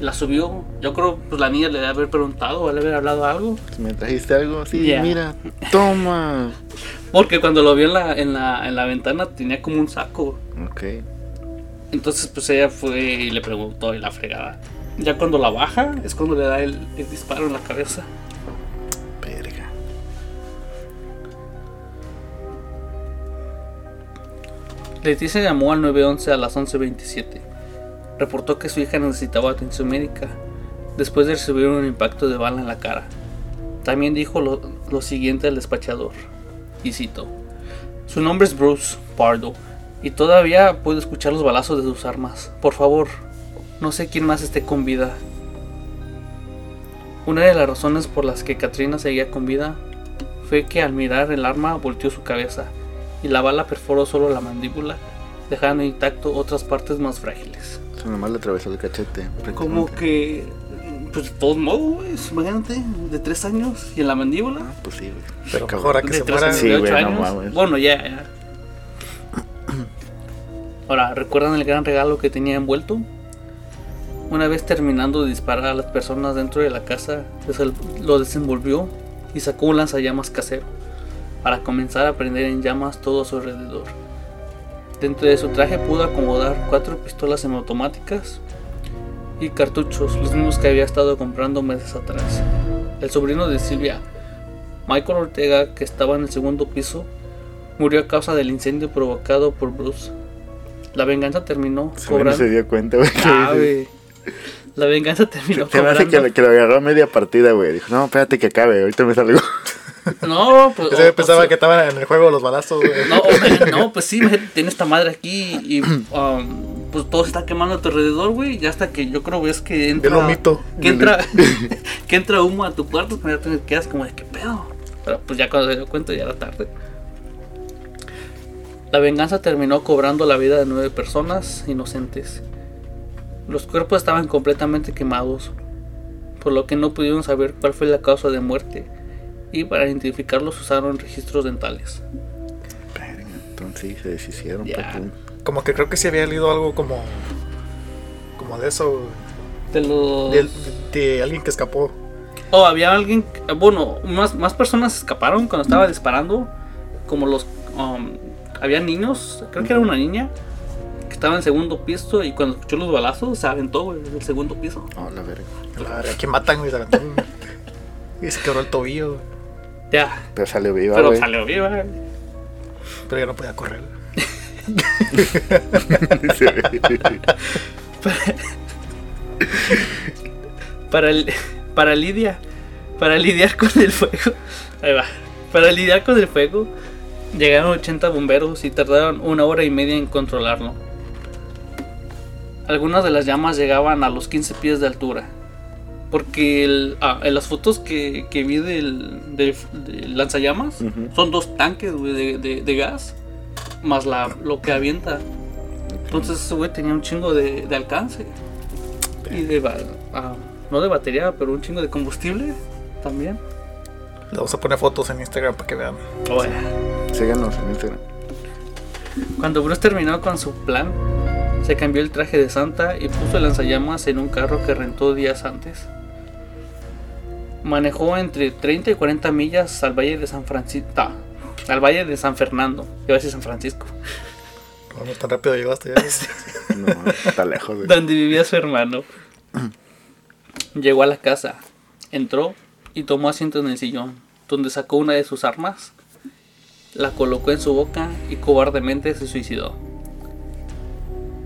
S2: la subió. Yo creo pues la niña le debe haber preguntado o le debe haber hablado algo.
S1: ¿Me trajiste algo? Sí,
S2: Ya.
S1: mira. Toma.
S2: Porque cuando lo vio en la, en la, en la ventana tenía como un saco.
S1: Ok.
S2: Entonces pues ella fue y le preguntó y la fregada. Ya cuando la baja es cuando le da el, el disparo en la cabeza.
S1: Verga.
S2: Leticia llamó al 911 a las 11.27. Reportó que su hija necesitaba atención médica después de recibir un impacto de bala en la cara. También dijo lo, lo siguiente al despachador, y cito, Su nombre es Bruce Pardo, Y todavía puedo escuchar los balazos de sus armas. Por favor, no sé quién más esté con vida. Una de las razones por las que Katrina seguía con vida fue que al mirar el arma volteó su cabeza y la bala perforó solo la mandíbula, dejando intacto otras partes más frágiles.
S1: O sea, nomás le atravesó el cachete.
S2: Como que, pues de todos modos, imagínate, de tres años y en la mandíbula.
S1: Ah, pues sí, güey.
S3: Pero
S1: Cabrón.
S3: mejor a que
S2: de
S3: se muera.
S1: Sí,
S2: de ocho años.
S1: mames.
S2: Bueno, ya, ya. Ahora, ¿recuerdan el gran regalo que tenía envuelto? Una vez terminando de disparar a las personas dentro de la casa, desel- lo desenvolvió y sacó un lanzallamas casero para comenzar a prender en llamas todo a su alrededor. Dentro de su traje pudo acomodar cuatro pistolas semiautomáticas y cartuchos, los mismos que había estado comprando meses atrás. El sobrino de Silvia, Michael Ortega, que estaba en el segundo piso, murió a causa del incendio provocado por Bruce. La venganza terminó
S1: no
S2: cobrando.
S1: se dio cuenta, güey.
S2: La venganza terminó
S1: Se me hace que, lo- que lo agarró a media partida, güey. Dijo, no, espérate que acabe, ahorita me salgo.
S2: No, pues.
S3: Ese
S2: o-
S3: pensaba
S2: o-
S3: que estaban en el juego los balazos, güey.
S2: No, o- no, pues sí, tiene esta madre aquí y um, pues todo se está quemando a tu alrededor, güey. Ya hasta que yo creo ves que entra.
S3: Yo lo.
S2: Que entra, que entra humo a tu cuarto, pues ya te quedas como de qué pedo. Pero pues ya cuando se dio cuenta ya era tarde. La venganza terminó cobrando la vida de nueve personas inocentes. Los cuerpos estaban completamente quemados, por lo que no pudieron saber cuál fue la causa de muerte. Y para identificarlos usaron registros dentales.
S1: Entonces se deshicieron.
S3: Como que creo que sí había leído algo como. Como de eso.
S2: De los...
S3: De, de alguien que escapó.
S2: Oh, había alguien, bueno, más, más personas escaparon cuando estaba disparando, como los, um, había niños, creo que era una niña, estaba en el segundo piso y cuando escuchó los balazos se aventó, güey, del segundo piso.
S1: Oh, la verga.
S3: La verdad, que matan, güey. se aventó Y se quebró el tobillo, güey.
S2: Ya,
S1: Pero salió viva,
S2: pero
S1: güey.
S2: salió viva. güey.
S3: Pero ya no podía correr.
S2: Para, el- para Lidia, para lidiar con el fuego, ahí va, para lidiar con el fuego, llegaron 80 bomberos y tardaron una hora y media en controlarlo. Algunas de las llamas llegaban a los 15 pies de altura. Porque el- ah, en las fotos que, que vi del, del- del lanzallamas
S1: Ujú.
S2: son dos tanques güey, de, de- de gas más la, lo que avienta. Entonces ese güey tenía un chingo de, de alcance. Y de ah, no de batería, pero un chingo de combustible también.
S3: Le vamos a poner fotos en Instagram para que vean.
S2: Bueno,
S1: Síganos en Instagram.
S2: Cuando Bruce terminó con su plan, se cambió el traje de Santa y puso el lanzallamas en un carro que rentó días antes. Manejó entre 30 y 40 millas al valle de San Francisco. al valle de San Fernando. Iba a decir San Francisco.
S3: No, no tan rápido llegaste ya.
S1: No, está lejos, güey.
S2: donde vivía su hermano. Llegó a la casa, entró y tomó asiento en el sillón, donde sacó una de sus armas, la colocó en su boca y cobardemente se suicidó.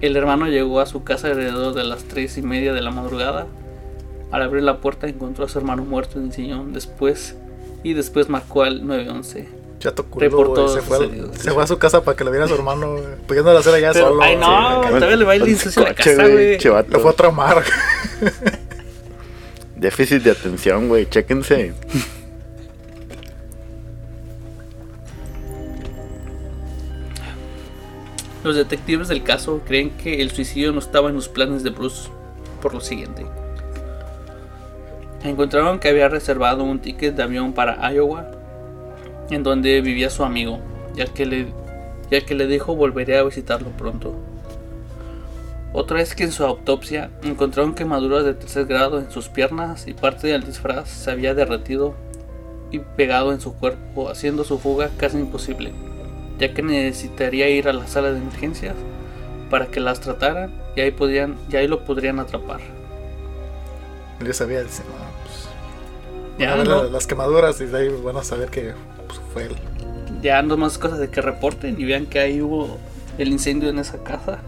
S2: El hermano llegó a su casa alrededor de las tres y media de la madrugada. Al abrir la puerta encontró a su hermano muerto en el sillón después y después marcó al 911.
S3: Chato culo,
S2: Reportó.
S3: Se fue, se fue a su casa para que lo viera su hermano. Pudiendo hacer allá
S2: Pero,
S3: solo.
S2: ay no,
S3: Sí,
S2: todavía le va a ir a la casa, güey.
S3: Lo fue a traumar.
S1: Déficit de atención, güey. Chéquense.
S2: Los detectives del caso creen que el suicidio no estaba en los planes de Bruce por lo siguiente. Encontraron que había reservado un ticket de avión para Iowa, en donde vivía su amigo, ya que le, ya que le dijo volveré a visitarlo pronto. Otra vez que en su autopsia encontraron quemaduras de tercer grado en sus piernas y parte del disfraz se había derretido y pegado en su cuerpo, haciendo su fuga casi imposible ya que necesitaría ir a la sala de emergencias para que las trataran y ahí podrían y ahí lo podrían atrapar.
S3: Yo sabía, dice, no, pues.
S2: Ya
S3: a
S2: no,
S3: las quemaduras y de ahí van a saber que pues, fue él.
S2: ya no más cosas de que reporten y vean que ahí hubo el incendio en esa casa.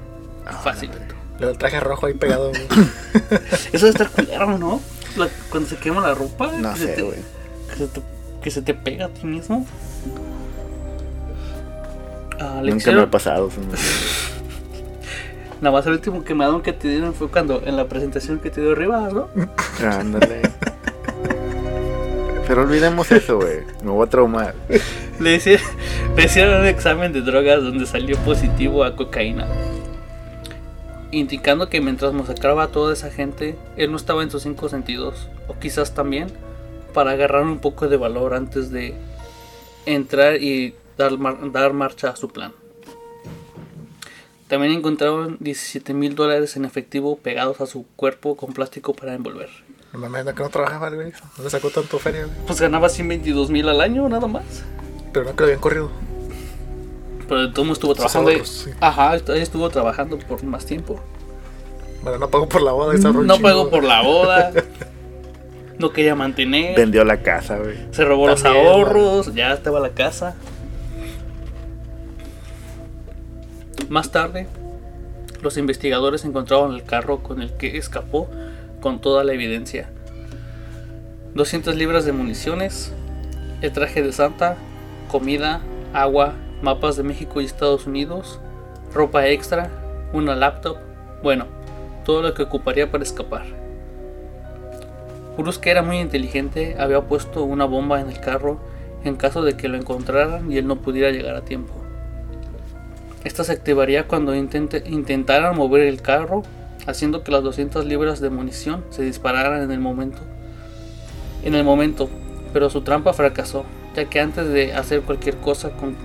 S2: Fácil.
S3: Luego el traje rojo ahí pegado.
S2: Eso de estar culero, ¿no? La- cuando se quema la ropa,
S1: No
S2: que, se
S1: sé,
S2: te,
S1: güey.
S2: que, se te, que se te pega a ti mismo. Ah,
S1: Nunca me
S2: lección.
S1: ha pasado. me-
S2: Nada más el último quemadón que te dieron fue cuando en la presentación que te dio arriba, ¿no?
S1: Ándale. Pero olvidemos eso, güey. Me voy a traumar.
S2: Le hicieron, le hicieron un examen de drogas donde salió positivo a cocaína. Indicando que mientras masacraba a toda esa gente, él no estaba en sus cinco sentidos. O quizás también para agarrar un poco de valor antes de entrar y dar, mar- dar marcha a su plan. También encontraron 17 mil dólares en efectivo pegados a su cuerpo con plástico para envolver.
S3: No mames, que no trabajaba, el güey. No le sacó tanto feria, güey.
S2: Pues ganaba 122 mil al año nada más.
S3: Pero no que lo habían corrido.
S2: Pero de todo modo estuvo trabajando.
S3: ahorros, sí.
S2: Ajá, ahí estuvo trabajando por más tiempo.
S3: Bueno, no pagó por la boda. ahorro
S2: No pagó por la boda. No quería mantener.
S1: Vendió la casa, güey.
S2: Se robó los ahorros. Ya estaba la casa. Más tarde, los investigadores encontraron el carro con el que escapó con toda la evidencia. 200 libras de municiones, el traje de Santa, comida, agua, mapas de México y Estados Unidos, ropa extra, una laptop, bueno, todo lo que ocuparía para escapar. Bruce, que era muy inteligente, había puesto una bomba en el carro en caso de que lo encontraran y él no pudiera llegar a tiempo. Esta se activaría cuando intentaran mover el carro, haciendo que las 200 libras de munición se dispararan en el momento. En el momento, pero su trampa fracasó, ya que antes de hacer cualquier cosa con,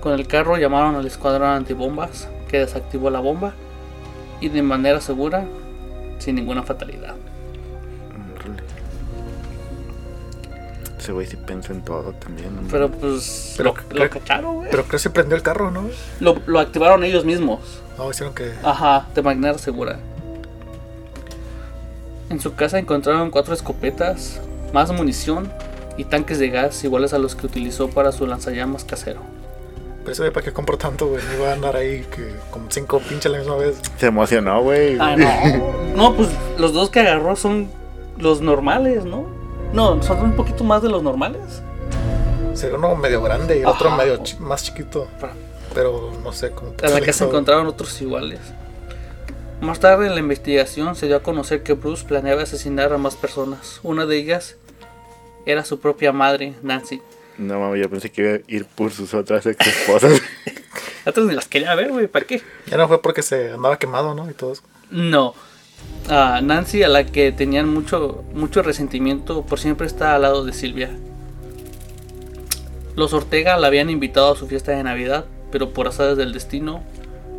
S2: con el carro llamaron al escuadrón antibombas, que desactivó la bomba y de manera segura, sin ninguna fatalidad.
S1: Ese güey sí piensa en todo también. ¿no?
S2: Pero pues
S3: Pero
S2: lo, lo cacharon, güey.
S3: Pero creo que se prendió el carro, ¿no?
S2: Lo, lo activaron ellos mismos.
S3: No, hicieron que.
S2: Ajá, de manera segura. En su casa encontraron cuatro escopetas, más munición y tanques de gas iguales a los que utilizó para su lanzallamas casero.
S3: Pero ese güey, ¿para qué compró tanto, güey? No iba a andar ahí que como cinco pinches a la misma vez.
S1: Se emocionó, güey.
S2: Ah, no. No, pues los dos que agarró son los normales, ¿no? No, son un poquito más de los normales.
S3: Sería uno medio grande y el otro medio chi- más chiquito.
S2: Para-
S3: Pero no sé cómo.
S2: En la casa encontraron otros iguales. Más tarde en la investigación se dio a conocer que Bruce planeaba asesinar a más personas. Una de ellas era su propia madre, Nancy.
S1: No mames, yo pensé que iba a ir por sus otras ex esposas.
S2: Otras ni las quería ver, güey, ¿para qué?
S3: Ya no fue porque se andaba quemado, ¿no? Y todo eso.
S2: No. A Nancy, a la que tenían mucho, mucho resentimiento, por siempre está al lado de Silvia. Los Ortega la habían invitado a su fiesta de Navidad, pero por azares del destino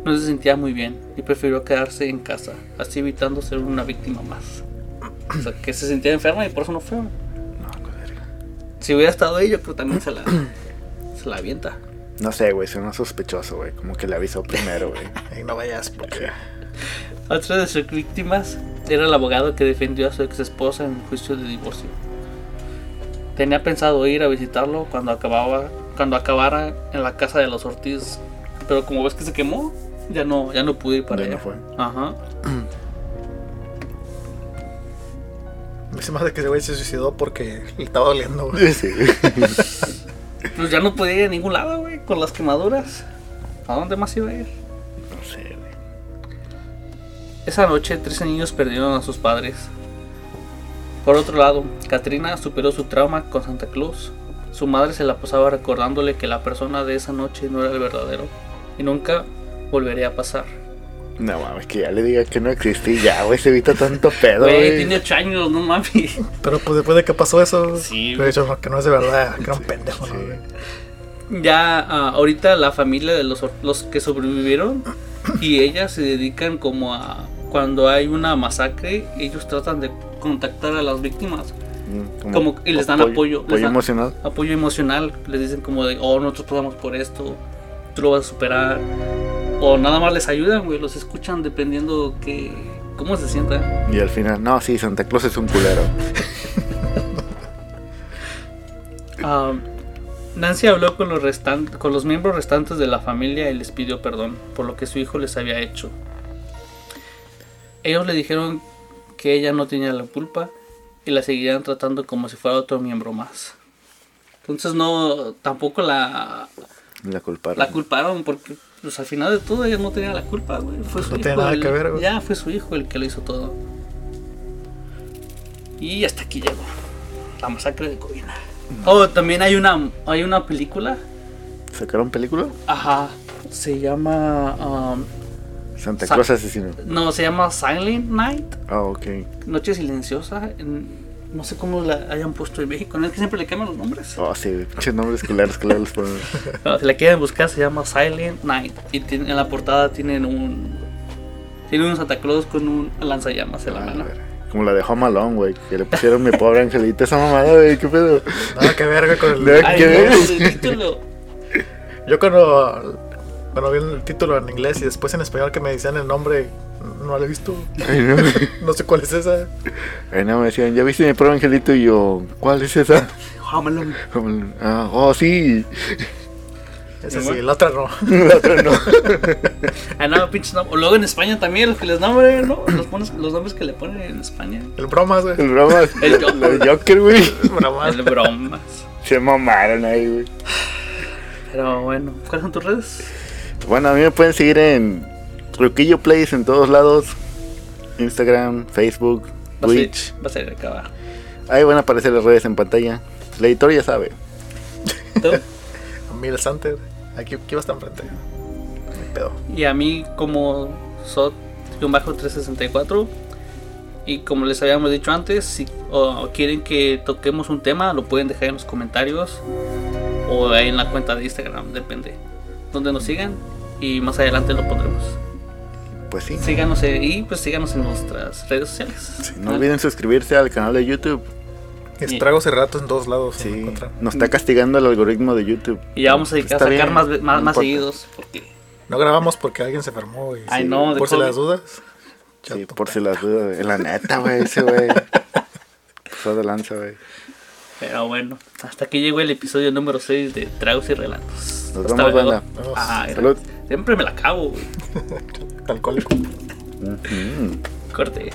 S2: no se sentía muy bien y prefirió quedarse en casa, así evitando ser una víctima más. O sea, que se sentía enferma y por eso no fue.
S1: No.
S2: Si hubiera estado ahí, yo creo que también se la, se la avienta.
S1: No sé, güey, suena sospechoso, güey. Como que le avisó primero, güey.
S3: Y no vayas porque.
S2: Otra de sus víctimas era el abogado que defendió a su ex esposa en el juicio de divorcio. Tenía pensado ir a visitarlo cuando acababa cuando acabara en la casa de los Ortiz, pero como ves que se quemó, ya no ya no pude ir para
S1: Ya no
S2: allá.
S1: fue.
S2: Ajá.
S3: Me hice más de que ese güey se suicidó porque le estaba doliendo, güey.
S1: Sí.
S2: Pues ya no podía ir a ningún lado, güey, con las quemaduras. ¿A dónde más iba a ir?
S1: No.
S2: Esa noche, 13 niños perdieron a sus padres. Por otro lado, Katrina superó su trauma con Santa Claus. Su madre se la pasaba recordándole que la persona de esa noche no era el verdadero y nunca volvería a pasar.
S1: No mames, que ya le diga que no existe y ya, güey, se evita tanto pedo,
S2: Güey, tiene 8 años, no mames.
S3: Pero pues después de que pasó eso,
S2: Sí,
S3: le he dicho no, que no es de verdad, que era un pendejo, ¿no,
S1: sí.
S3: güey?
S2: Ya ah, ahorita la familia de los, los que sobrevivieron y ellas se dedican como a cuando hay una masacre, ellos tratan de contactar a las víctimas.
S1: Mm,
S2: Como- y les dan apoyo, les
S1: Apoyo
S2: dan-
S1: emocional.
S2: apoyo emocional, les dicen como de, oh, nosotros pasamos por esto, tú lo vas a superar, o nada más les ayudan, güey, los escuchan dependiendo que, cómo se sientan.
S1: Y al final, no, sí, Santa Claus es un culero.
S2: Ah, Nancy habló con los, restan- con los miembros restantes de la familia y les pidió perdón por lo que su hijo les había hecho. Ellos le dijeron que ella no tenía la culpa y la seguirían tratando como si fuera otro miembro más. Entonces no, tampoco la,
S1: La culparon.
S2: La culparon porque, pues al final de todo, ella no tenía la culpa, güey. Fue su
S3: No
S2: hijo.
S3: tiene nada
S2: el-
S3: que ver, güey.
S2: Ya fue su hijo el que lo hizo todo. Y hasta aquí llegó. La masacre de Covina. Oh, también hay una, hay una película.
S1: ¿Sacaron película?
S2: Ajá. Se llama. um,
S1: Santa
S2: Sa-
S1: Claus asesino.
S2: no, se llama Silent Night.
S1: Ah, ok.
S2: Noche silenciosa. en- no sé cómo la hayan puesto en México. No es que siempre le cambian los nombres.
S1: Oh, sí, pinches nombres claros, claros. ponen.
S2: Pero si la quieren buscar, se llama Silent Night. Y tiene- en la portada tienen un. Tiene un Santa Claus con un lanzallamas en la
S1: Ah,
S2: mano.
S1: ver. Como la de Home Alone, güey. Que le pusieron mi pobre angelita esa mamada, güey. ¿Qué pedo?
S3: Nada que ver, güey, con el.
S2: Ay,
S1: ¿Qué
S2: no,
S1: ves?
S2: el título.
S3: Yo cuando, cuando vi el título en inglés y después en español que me decían el nombre, no lo he visto.
S1: Ay, no.
S3: No sé cuál es esa.
S1: Ay, no, me decían, ¿ya viste mi pobre angelito? Y yo, ¿cuál es esa? Como, Ah, oh, sí.
S3: Esa sí, la otra no.
S1: La otra no.
S2: Ah, no, pinches nombres. O luego en España también, los que les nombran, ¿no? Los, pones, los nombres que le ponen en España.
S3: El bromas, güey.
S1: El broma.
S2: El Joker.
S1: El Joker, güey.
S3: Bromas.
S2: El bromas.
S1: Se mamaron ahí, güey.
S2: Pero bueno, ¿cuáles son tus redes?
S1: Bueno, a mí me pueden seguir en Truquillo Plays en todos lados. Instagram, Facebook,
S2: Va a
S1: Twitch.
S2: ser- Va a ser acá abajo.
S1: Ahí van a aparecer las redes en pantalla. El editor ya sabe.
S2: ¿Tú?
S3: Mil Santer. Aquí, aquí va a estar enfrente. Pedo.
S2: Y a mí como SOT-364 y como les habíamos dicho antes, si o quieren que toquemos un tema, lo pueden dejar en los comentarios o ahí en la cuenta de Instagram, depende. Donde nos sigan y más adelante lo pondremos.
S1: Pues sí.
S2: Síganos eh, y pues síganos en nuestras redes sociales.
S1: No olviden suscribirse al canal de YouTube.
S3: Estragos y ratos en todos lados.
S1: Sí, nos está castigando el algoritmo de YouTube.
S2: Y ya vamos a, a sacar
S1: bien,
S2: más,
S1: no
S2: seguidos. Porque
S3: No grabamos porque alguien se enfermó, güey.
S2: Ay, no, de
S3: Por si
S2: COVID.
S3: las dudas.
S1: Sí, por si las dudas. La neta, güey, ese güey. Pasó de lanza, güey.
S2: Pero bueno, hasta aquí llegó el episodio número 6 de Tragos y Relatos.
S1: Nos
S2: Hasta
S1: vemos, banda.
S2: Ah,
S1: Salud.
S2: Siempre me la acabo, güey.
S3: Alcohólico.
S1: Ujú.
S2: Corte.